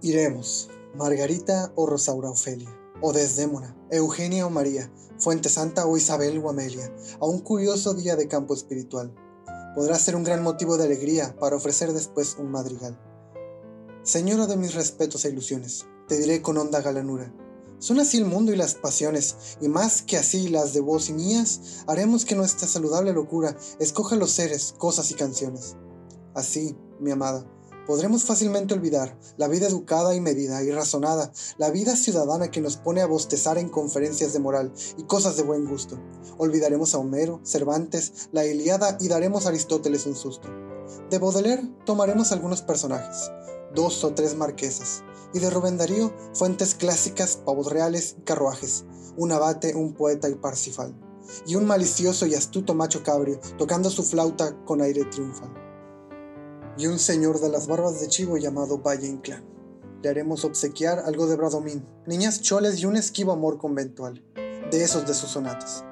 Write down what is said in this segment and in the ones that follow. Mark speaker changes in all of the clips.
Speaker 1: Iremos, Margarita o Rosaura Ofelia, o Desdémona, Eugenia o María, Fuente Santa o Isabel o Amelia, a un curioso día de campo espiritual. Podrá ser un gran motivo de alegría para ofrecer después un madrigal. Señora de mis respetos e ilusiones, te diré con honda galanura. Son así el mundo y las pasiones, y más que así las de vos y mías, haremos que nuestra saludable locura escoja los seres, cosas y canciones. Así, mi amada, podremos fácilmente olvidar la vida educada y medida y razonada, la vida ciudadana que nos pone a bostezar en conferencias de moral y cosas de buen gusto. Olvidaremos a Homero, Cervantes, la Iliada y daremos a Aristóteles un susto. De Baudelaire tomaremos algunos personajes, dos o tres marquesas, y de Rubén Darío fuentes clásicas, pavos reales y carruajes, un abate, un poeta y parsifal, y un malicioso y astuto macho cabrio tocando su flauta con aire triunfal y un señor de las barbas de chivo llamado Valle Inclán. Le haremos obsequiar algo de Bradomín, niñas choles y un esquivo amor conventual, de esos de sus sonatas.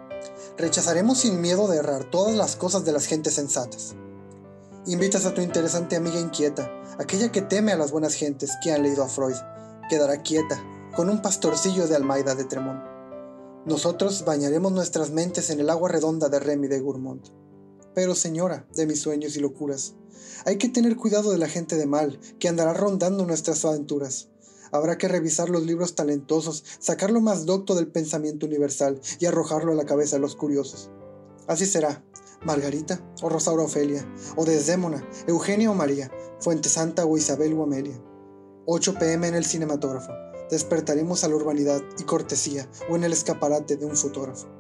Speaker 1: Rechazaremos sin miedo de errar todas las cosas de las gentes sensatas. Invitas a tu interesante amiga inquieta, aquella que teme a las buenas gentes que han leído a Freud, quedará quieta, con un pastorcillo de Almaida de Tremont. Nosotros bañaremos nuestras mentes en el agua redonda de Remy de Gourmont. Pero señora, de mis sueños y locuras, hay que tener cuidado de la gente de mal, que andará rondando nuestras aventuras. Habrá que revisar los libros talentosos, sacar lo más docto del pensamiento universal y arrojarlo a la cabeza de los curiosos. Así será, Margarita o Rosaura Ofelia, o Desdémona, Eugenia o María, Fuente Santa o Isabel o Amelia. 8 pm en el cinematógrafo. Despertaremos a la urbanidad y cortesía o en el escaparate de un fotógrafo.